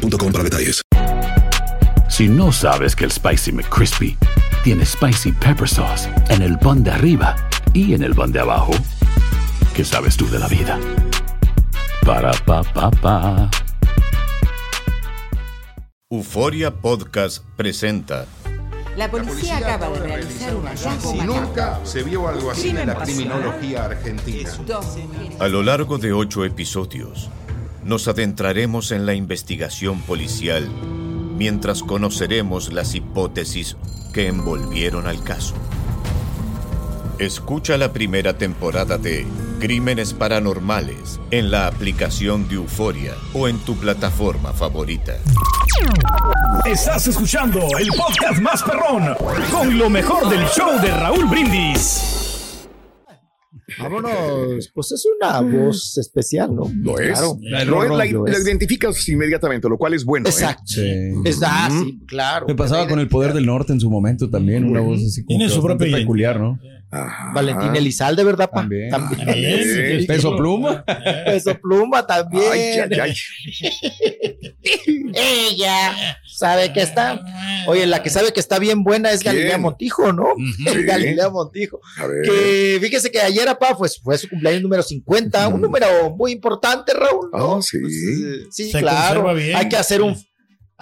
boostmobile.com para detalles. Si no sabes que el Spicy McCrispy tiene Spicy Pepper Sauce en el pan de arriba y en el pan de abajo, ¿qué sabes tú de la vida? Para, pa, pa, pa. Euforia Podcast presenta La policía acaba de realizar un hallazgo Si nunca se vio algo así en la criminología argentina. A lo largo de ocho episodios, nos adentraremos en la investigación policial mientras conoceremos las hipótesis que envolvieron al caso. Escucha la primera temporada de Crímenes Paranormales en la aplicación de Euforia o en tu plataforma favorita. Estás escuchando el podcast más perrón con lo mejor del show de Raúl Brindis. Vámonos, pues es una voz especial, ¿no? Lo es. Claro, Lo es, la, lo la es. identificas inmediatamente, lo cual es bueno. ¿eh? Exacto. Ah, sí, claro. Me pasaba con el poder del norte en su momento también, una voz así como Tiene su propia peculiar, ¿no? Ajá. Valentín Elizalde, ¿verdad, pa? También. Sí. Peso pluma. Peso pluma también. Ay, ay, ay. Ella sabe que está. Oye, la que sabe que está bien buena es ¿Quién? Galilea Montijo, ¿no? Sí. Galilea Montijo. A ver. Que fíjese que ayer, pa, pues fue su cumpleaños número 50, un número muy importante, Raúl. ¿no? Ah, sí. Pues, eh, sí, Se claro. bien. Hay que hacer un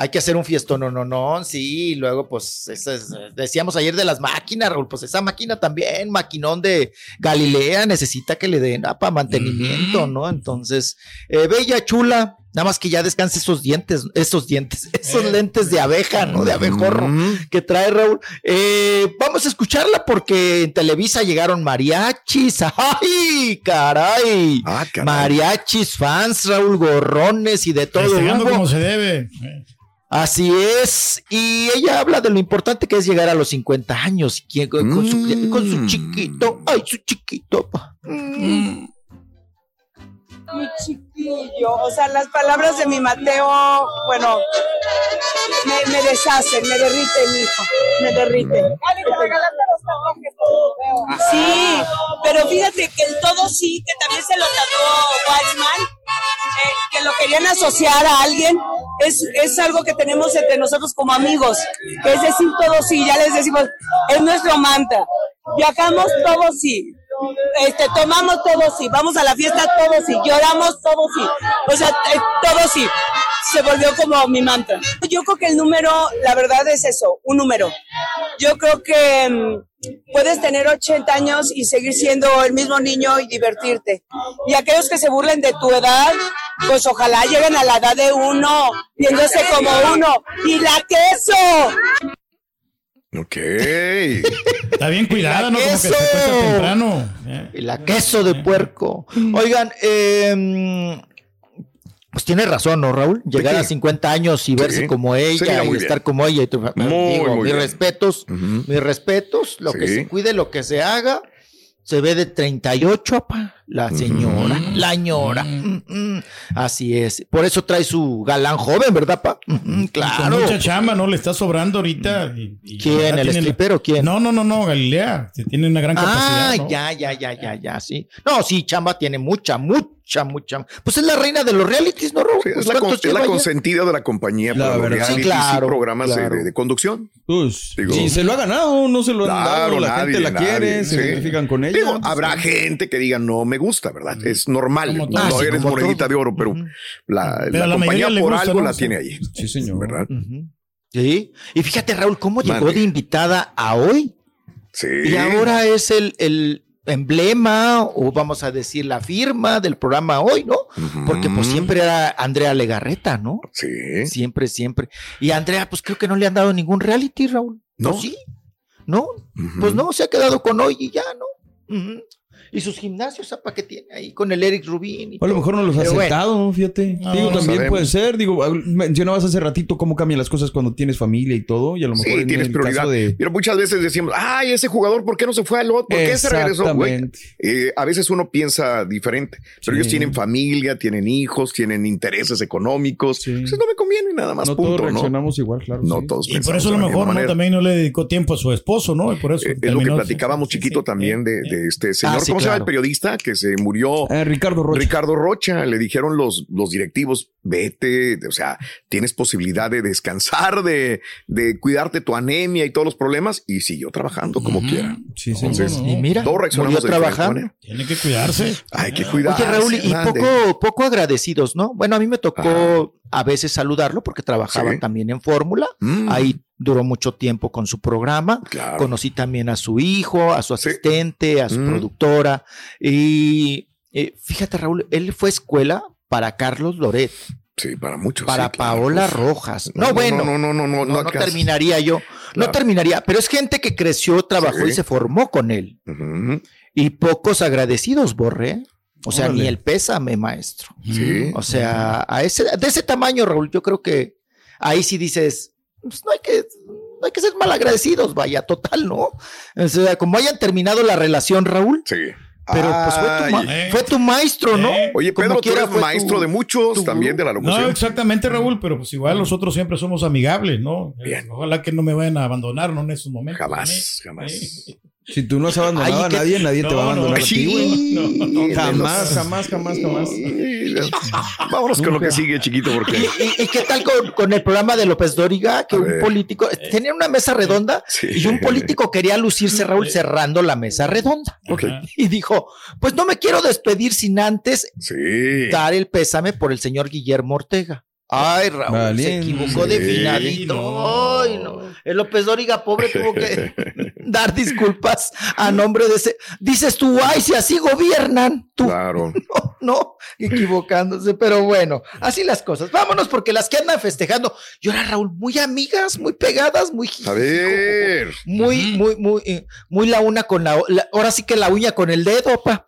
hay que hacer un fiestón, no, no, no, sí, y luego pues eso es, decíamos ayer de las máquinas, Raúl, pues esa máquina también, maquinón de Galilea, necesita que le den para mantenimiento, ¿no? Entonces, eh, bella, chula, nada más que ya descanse esos dientes, esos dientes, esos Eh. lentes de abeja, ¿no? De abejorro Mm. que trae Raúl. Eh, vamos a escucharla porque en Televisa llegaron mariachis. ¡Ay, caray! Ah, caray. Mariachis, fans, Raúl, gorrones y de todo. Como se debe. Así es. Y ella habla de lo importante que es llegar a los 50 años con, su, Mm. con su chiquito. Ay, su chiquito. Mm. Mi chiquillo. O sea, las palabras de mi Mateo, bueno, me, me deshacen, me derriten, hijo, me derriten. Sí, pero fíjate que el todo sí, que también se lo trató Watchman, eh, que lo querían asociar a alguien, es, es algo que tenemos entre nosotros como amigos, es decir todo sí, ya les decimos, es nuestro mantra. Viajamos todo sí, este, tomamos todo sí, vamos a la fiesta todo sí, lloramos todo sí, o sea, eh, todo sí. Se volvió como mi mantra. Yo creo que el número, la verdad es eso, un número. Yo creo que mm, puedes tener 80 años y seguir siendo el mismo niño y divertirte. Y aquellos que se burlen de tu edad, pues ojalá lleguen a la edad de uno, viéndose como uno. ¡Y la queso! Ok. Está bien cuidada, ¿no? Como que se queso. cuesta temprano. Y la queso de puerco. Oigan, eh, pues tiene razón, ¿no, Raúl? Llegar a 50 años y verse como ella y estar bien. como ella. Y tu, Muy, digo, muy mis bien. respetos, mis respetos, lo que se cuide, lo que se haga. Se ve de 38, apa, la señora, la ñora. Mm, mm. Así es. Por eso trae su galán joven, ¿verdad, pa? Mm, mm, Con claro. mucha chamba, ¿no? Le está sobrando ahorita. y- y ¿Quién? ¿El stripero? ¿Quién? No, no, no, no, Galilea. Tiene una gran capacidad. Ah, ¿no? ya, ya, ya, ya, ya, sí. No, sí, Chamba tiene mucha, mucha, mucha. Pues es la reina de los realities, ¿no, Raúl? Sí, Pues es, la, con- ¿cuántos es la consentida de la compañía La para los Sí, claro, y programas de- claro. de, de conducción. Pues, Digo- sí, se lo ha ganado, no se lo han Claro, dado, la nadie, gente la quiere, se identifican con ella. Digo, habrá gente que diga no me gusta, ¿verdad? Es normal. Como No, todo. Ah, eres monedita todo. de oro, pero la, Pero la a la compañía por gusta, algo ¿no? la tiene ahí. Sí, señor. ¿Verdad? Sí. Y fíjate, Raúl, cómo llegó de invitada a hoy. Sí. Y ahora es el, el emblema, o vamos a decir la firma del programa hoy, ¿no? Porque pues siempre era Andrea Legarreta, ¿no? Sí. Siempre, siempre. Y Andrea, pues creo que no le han dado ningún reality, Raúl. ¿No? ¿O sí? ¿No? Pues no, se ha quedado con hoy y ya, ¿no? Ujú. Y sus gimnasios, apa, que tiene ahí con el Eric Rubin. y O a lo mejor no los ha Pero bueno, aceptado, fíjate. No, Digo, no también sabemos. puede ser. Digo, ah, mencionabas hace ratito cómo cambian las cosas cuando tienes familia y todo. Y a lo mejor Sí, en tienes el prioridad. caso de... Pero muchas veces decimos, ay, ese jugador, ¿por qué no se fue al otro? ¿Por qué se regresó? Güey, eh, a veces uno piensa diferente, pero Sí. ellos tienen familia, tienen hijos, tienen intereses económicos. Sí. Entonces no me conviene nada más, No todos punto, ¿no? reaccionamos igual, claro. No sí. todos Y por eso a lo mejor, ¿no? También no le dedicó tiempo a su esposo, ¿no? Y por eso. Eh, es lo que platicábamos Sí, chiquito sí, también de, de este señor. Ah, sí, ¿Cómo se llama el periodista que se murió? Eh, Ricardo Rocha. Ricardo Rocha, le dijeron los, los directivos, vete, o sea, tienes posibilidad de descansar, de, de cuidarte tu anemia y todos los problemas, y siguió trabajando como quiera. Sí, sí. Entonces, Y mira, todos reaccionamos de. Tiene que cuidarse. Hay que cuidar. Oye, Raúl, y poco, poco agradecidos, ¿no? Bueno, a mí me tocó a veces saludarlo porque trabajaba Sí. también en Fórmula. Mm. Ahí duró mucho tiempo con su programa. Claro. Conocí también a su hijo, a su Sí. asistente, a su Mm. productora. Y eh, fíjate, Raúl, él fue escuela para Carlos Loret, Sí, para muchos. para sí, claro. Paola Uf. Rojas. No, No, no, bueno. no, no, no, no, no, no terminaría yo. No terminaría, pero es gente que creció, trabajó Sí. y se formó con él. Y pocos agradecidos, Borré. O sea, Órale. ni el pésame, maestro. Sí. O sea, a ese, de ese tamaño, Raúl, yo creo que ahí sí dices, pues no hay que, no hay que ser malagradecidos, vaya, total, ¿no? O sea, como hayan terminado la relación, Raúl, Sí. pero pues fue tu. Eh. fue tu maestro, ¿no? Eh. Oye, Como Pedro, tú quiera eres fue maestro tu- de muchos, tu también de la locución. No, exactamente, Raúl, pero pues igual nosotros siempre somos amigables, ¿no? Bien. Ojalá que no me vayan a abandonar, ¿no? En esos momentos. Jamás, ¿eh? jamás. Eh. Si tú no has abandonado Ay, a nadie, nadie te va a No, no, abandonar a ti, güey. Sí, No, Jamás, jamás, jamás, jamás. Vámonos con lo que sigue, chiquito, porque. ¿Y, y qué tal con, con el programa de López Dóriga? Que A un ver. político tenía una mesa redonda Sí. y un político quería lucirse, Raúl, cerrando la mesa redonda. Y dijo: Pues no me quiero despedir sin antes Sí. dar el pésame por el señor Guillermo Ortega. Ay, Raúl, se equivocó de Sí, finadito. no. Ay, no. El López Dóriga, pobre, tuvo que dar disculpas a nombre de ese. Dices tú, ay, si así gobiernan. Tú, Claro. no, no, equivocándose, pero bueno, así las cosas. Vámonos, porque las que andan festejando, y ahora Raúl, muy amigas, muy pegadas, muy A ver. muy, muy, muy, eh, muy la una con la, la- ahora sí que la uña con el dedo, pa.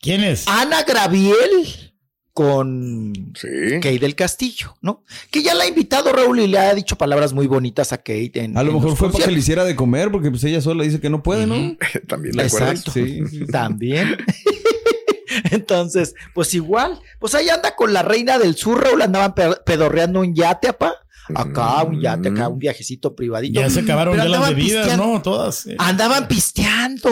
¿Quién es? Ana Graviel con Sí. Kate del Castillo, ¿no? Que ya la ha invitado Raúl y le ha dicho palabras muy bonitas a Kate. En, A lo en mejor fue para que le hiciera de comer, porque pues ella sola dice que no puede, ¿no? También, ¿de acuerdo? Exacto. Sí. También. Entonces, pues igual, pues ahí anda con la reina del sur, Raúl, andaban pe- pedorreando un yate, apa. Acá, un yate, acá, un viajecito privadito. Ya se acabaron ya las bebidas. ¿no? Todas. eh. Andaban pisteando,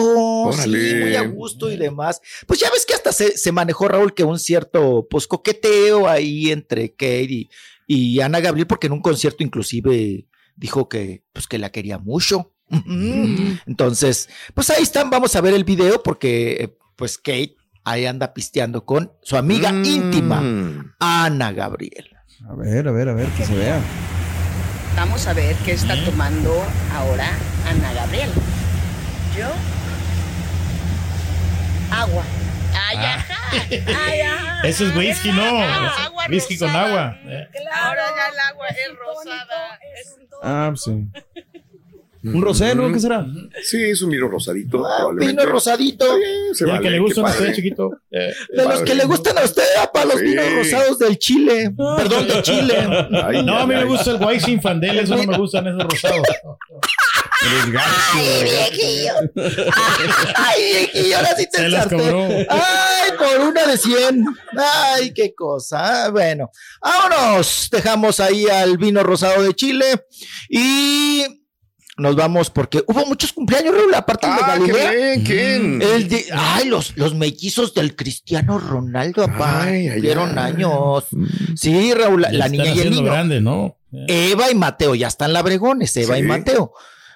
sí, muy a gusto y demás. Pues ya ves que hasta se, se manejó, Raúl, que un cierto, pues, coqueteo ahí entre Kate y, y Ana Gabriel, porque en un concierto inclusive dijo que, pues, que la quería mucho. Ujú. Entonces, pues ahí están, vamos a ver el video porque, eh, pues, Kate ahí anda pisteando con su amiga Mm. íntima, Ana Gabriel. A ver, a ver, a ver, que se vea. Vamos a ver qué está tomando ahora Ana Gabriel. Yo. Agua. Ay, ajá. Ay, ajá. Ese es whisky, ¿no? Ah, agua whisky con agua. eh. Ahora ya el agua es rosada. Es un Ah, pues sí. Un rosé, ¿no? ¿Qué será? Sí, es un vino rosadito. Ah, vino rosadito. Sí, se vale, que le qué gusta a usted, chiquito. eh, De los que le gustan a usted, para los Sí. vinos rosados del Chile. Perdón, de Chile. Ay, No, a ay, mí me ay. gusta el White Infandel, eso no me gustan esos rosados. Eres gacho. Ay, viejillo. Ay, viejillo, ahora sí te Se las ensarté. cobró. Ay, por una de 100. Ay, qué cosa. Bueno, vámonos. Dejamos ahí al vino rosado de Chile y nos vamos porque hubo muchos cumpleaños, Raúl, aparte de Ah, qué Galilea. bien, ¿quién? El de- ay, los, los mellizos del Cristiano Ronaldo, papá. Ay. años. Sí, Raúl, la, niña y el niño. grande, ¿no? Eva y Mateo, ya están labregones, Eva y Sí.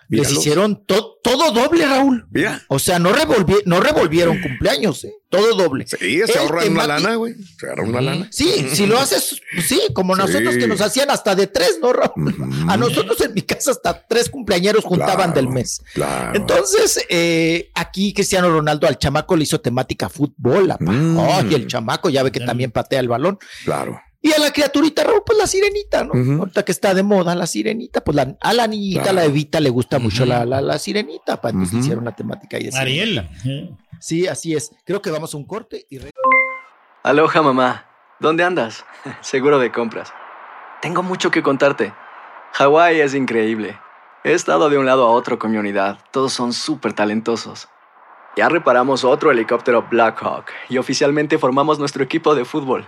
Les hicieron to- todo doble, Raúl. Mira. O sea, no, revolvi- no revolvieron cumpleaños, ¿eh? todo doble. Sí, se ahorran una lana, güey. Se ahorran una lana. Sí, si lo haces, sí, como Sí. nosotros que nos hacían hasta de tres, ¿no, Raúl? A nosotros en mi casa hasta tres cumpleañeros juntaban Claro, del mes. Claro. Entonces, eh, aquí Cristiano Ronaldo al chamaco le hizo temática fútbol. Mm. Ay, el chamaco ya ve que también patea el balón. Claro. Y a la criaturita, Raúl, pues la sirenita, ¿no? Ahorita que está de moda la sirenita, pues la- a la niñita, Claro. la Evita, le gusta mucho la, la, la sirenita, para entonces le hicieron la temática ahí Ariel. Sí, así es. Creo que vamos a un corte y Aloha mamá, ¿dónde andas? Seguro de compras. Tengo mucho que contarte. Hawái es increíble. He estado de un lado a otro con mi unidad. Todos son súper talentosos. Ya reparamos otro helicóptero Blackhawk y oficialmente formamos nuestro equipo de fútbol.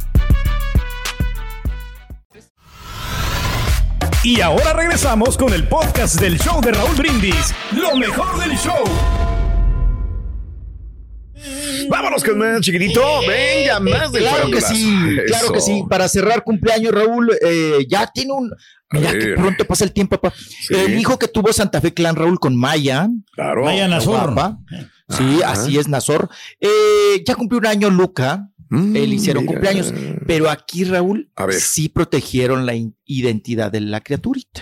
Y ahora regresamos con el podcast del show de Raúl Brindis. Lo mejor del show. Vámonos con más chiquitito. Venga, más de Claro que sí, claro Eso. que sí. Para cerrar cumpleaños, Raúl, eh, ya tiene un. Mira que pronto pasa el tiempo, papá. El hijo que tuvo Santa Fe Clan, Raúl, con Maya. Claro. Maya Nazor. Sí, Ajá. así es, Nazor. Eh, ya cumplió un año Luca. Mm, Él hicieron mira. cumpleaños. Pero aquí, Raúl, A ver. sí protegieron la identidad de la criaturita.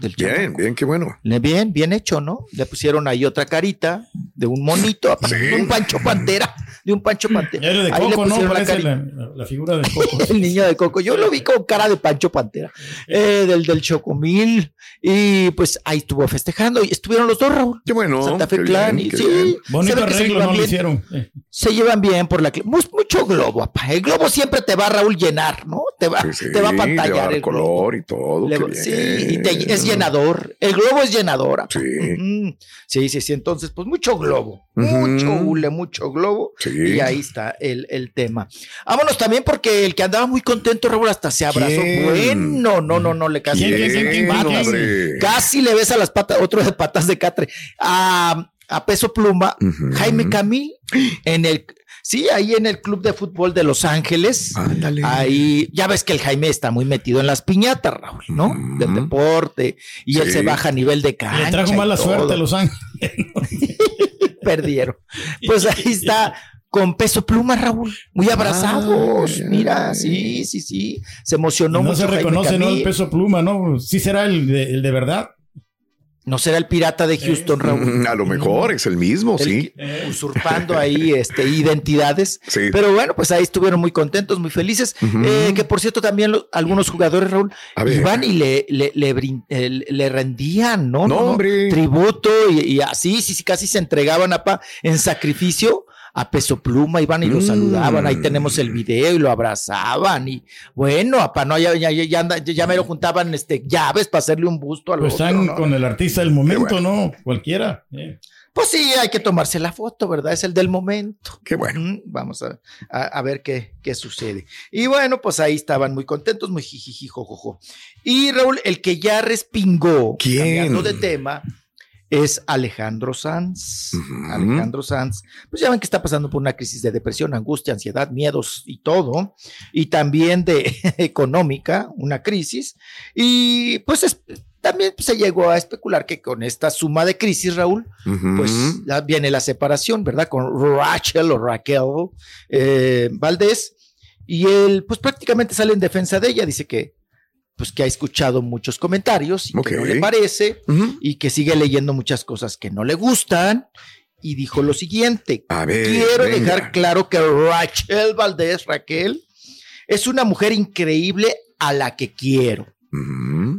Del Bien, chamaco. bien, qué bueno. Le- Bien, bien hecho, ¿no? Le pusieron ahí otra carita de un monito, de un Pancho Pantera, de un Pancho Pantera. Era de Ahí le Coco, ¿no? pusieron la Parece la, la- la figura de Coco. El niño de Coco. Yo lo vi con cara de Pancho Pantera, eh, del, del Chocomil. Y pues ahí estuvo festejando. Y estuvieron los dos, Raúl. Qué bueno. Santa Fe Clan. bien, y qué sí. Bonito se se arreglo, llevan ¿no? Bien. hicieron. Eh. Se llevan bien por la. Mucho globo, papá. El globo siempre te va, Raúl, llenar, ¿no? Te va, Sí, te va a le va a pantallar. dar el globo. color y todo. Le- qué sí, bien. y te- es llenador. El globo es llenador. apa. Sí. Sí, sí, sí. Entonces, pues mucho globo. Mucho hule, mucho globo. Sí. Y ahí está el, el tema. Vámonos también porque el que andaba muy contento, Raúl, hasta se abrazó. ¿Quién? Bueno, no, no, no, le casi. Hombre. Casi le ves a las patas, otro de patas de catre. A, a peso pluma. Jaime Camil, en el. Sí, ahí en el club de fútbol de Los Ángeles. Ándale. Ahí, ya ves que el Jaime está muy metido en las piñatas, Raúl, ¿no? Del deporte. Y él se baja a nivel de cancha. Le trajo mala suerte a Los Ángeles. Perdieron. Pues ahí está. Con peso pluma, Raúl, muy abrazados. Mira, sí, sí, sí. Se emocionó No, mucho. se Jaime reconoce, ¿no? El peso pluma, ¿no? Sí será el de, el de verdad. No será el pirata de Houston, Raúl. Mm, A lo mejor es el mismo, El sí. que- usurpando ahí este, identidades. Sí. Pero bueno, pues ahí estuvieron muy contentos, muy felices. Eh, que por cierto, también los- algunos jugadores, Raúl, A iban y le, le, le, brin- eh, le rendían, ¿no? No, hombre. Tributo y, y así, sí, sí, casi se entregaban apa, en sacrificio a peso pluma, iban y lo Mm. saludaban. Ahí tenemos el video y lo abrazaban. Y bueno, apa, no, ya, ya, ya, ya, me lo juntaban este, llaves para hacerle un busto al Pues otro, están ¿no? con el artista del momento, ¿no? Cualquiera. eh. Pues sí, hay que tomarse la foto, ¿verdad? Es el del momento. Qué bueno. Mm, Vamos a, a- a ver qué, qué sucede. Y bueno, pues ahí estaban muy contentos, muy jijiji, jojojo. Y Raúl, el que ya respingó, ¿Quién? cambiando de tema, es Alejandro Sanz. Alejandro Sanz, pues ya ven que está pasando por una crisis de depresión, angustia, ansiedad, miedos y todo, y también de económica, una crisis. Y pues es- también se llegó a especular que con esta suma de crisis, Raúl, pues viene la separación, ¿verdad? Con Rachel o Raquel eh, Valdés. Y él, pues prácticamente sale en defensa de ella, dice que pues que ha escuchado muchos comentarios y que no le parece y que sigue leyendo muchas cosas que no le gustan y dijo lo siguiente, A ver, quiero venga. dejar claro que Rachel Valdés, Raquel, es una mujer increíble a la que quiero,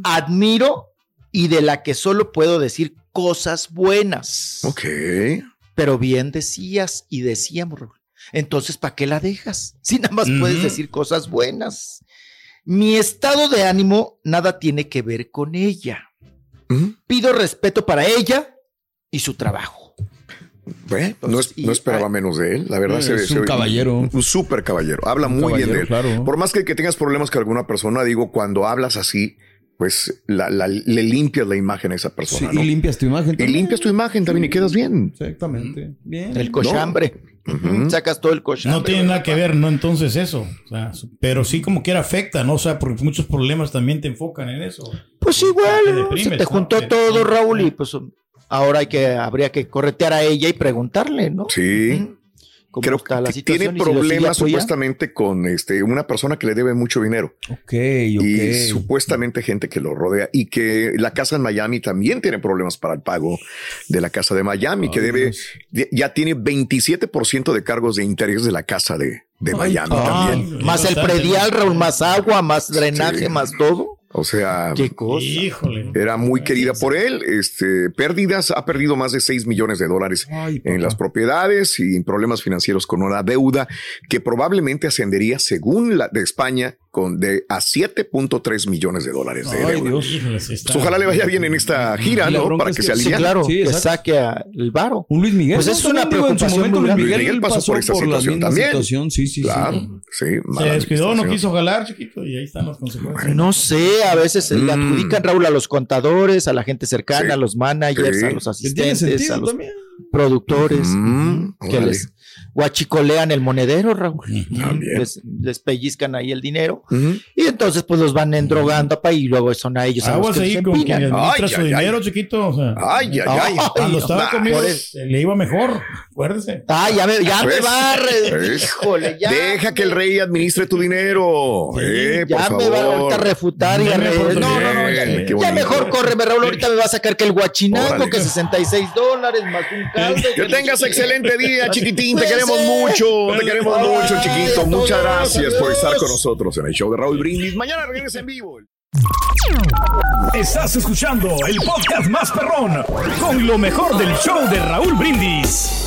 admiro y de la que solo puedo decir cosas buenas. Ok. Pero bien decías y decíamos. Entonces, ¿para qué la dejas? Si nada más puedes decir cosas buenas. Mi estado de ánimo nada tiene que ver con ella. Pido respeto para ella y su trabajo. No, es- no esperaba menos de él, la verdad. Es se- un se- caballero. Un súper caballero. Habla Un muy bien de él. claro. Por más que, que tengas problemas con alguna persona, digo, cuando hablas así, pues la, la- le limpias la imagen a esa persona. Sí, ¿no? y limpias tu imagen. Y limpias tu imagen también y quedas bien. Exactamente. Bien. El cochambre. Sacas todo el cochambre. No tiene nada que ver, ¿no? Entonces eso. O sea, pero sí como quiera afecta, ¿no? O sea, porque muchos problemas también te enfocan en eso. Pues igual, Te ¿no? deprimes, se te ¿no? juntó todo, Raúl, y pues ahora hay que, habría que corretear a ella y preguntarle, ¿no? Sí. ¿Cómo Creo está la que tiene situación? problemas supuestamente con este, una persona que le debe mucho dinero. Ok, Y supuestamente gente que lo rodea y que la casa en Miami también tiene problemas para el pago de la casa de Miami, que debe, ya tiene 27% de cargos de interés de la casa de, de Miami también. más el predial, Raúl, más agua, más drenaje, Sí. más todo. O sea, Qué cosa. Híjole. era muy querida por él. Este, pérdidas, ha perdido más de 6 millones de dólares en las propiedades y problemas financieros con una deuda que probablemente ascendería, según la de España, con de a 7.3 millones de dólares de Ay, deuda. Dios. Sí Pues ojalá le vaya bien en esta gira, ¿no? Para es que se sí, aliviane. claro, Sí, que exacto. saque a- el varo. Un Luis Miguel. Pues es una También, digo, en su preocupación momento Luis. Miguel Miguel pasó por esta la situación también. situación, Sí, sí, Claro, sí. sí. Se descuidó, no quiso jalar, chiquito, y ahí están las consecuencias. No sé, a veces se le Mm. adjudican, Raúl, a los contadores, a la gente cercana, Sí. a los managers, Sí. a los asistentes, a los también. productores, Mm, que les guachicolean el monedero, Raúl. También. Les, les pellizcan ahí el dinero. Y entonces, pues los van endrogando pa, y luego son a ellos a los Aguas que ahí con quien administra su ay, ay. dinero, chiquito. O sea, Ay, ay, ay. cuando estaba Nah, conmigo por eso. le iba mejor, acuérdese. Ah, ya me, ya me ¿Ves? barre. ¿Ves? Híjole, ya. Deja que el rey administre tu dinero. Sí, eh, Ya por me va a ahorita a refutar y a re- No, no, no. Ya, mejor córreme, Raúl. Ahorita me va a sacar que el guachinango, Órale. que 66 dólares más un caldo. Que tengas excelente día, chiquitín. Te Puede queremos mucho. Te queremos Ay, mucho, chiquito. Muchas gracias por estar con nosotros en el show de Raúl Brindis. Mañana regresa en vivo. Estás escuchando el podcast más perrón con lo mejor del show de Raúl Brindis.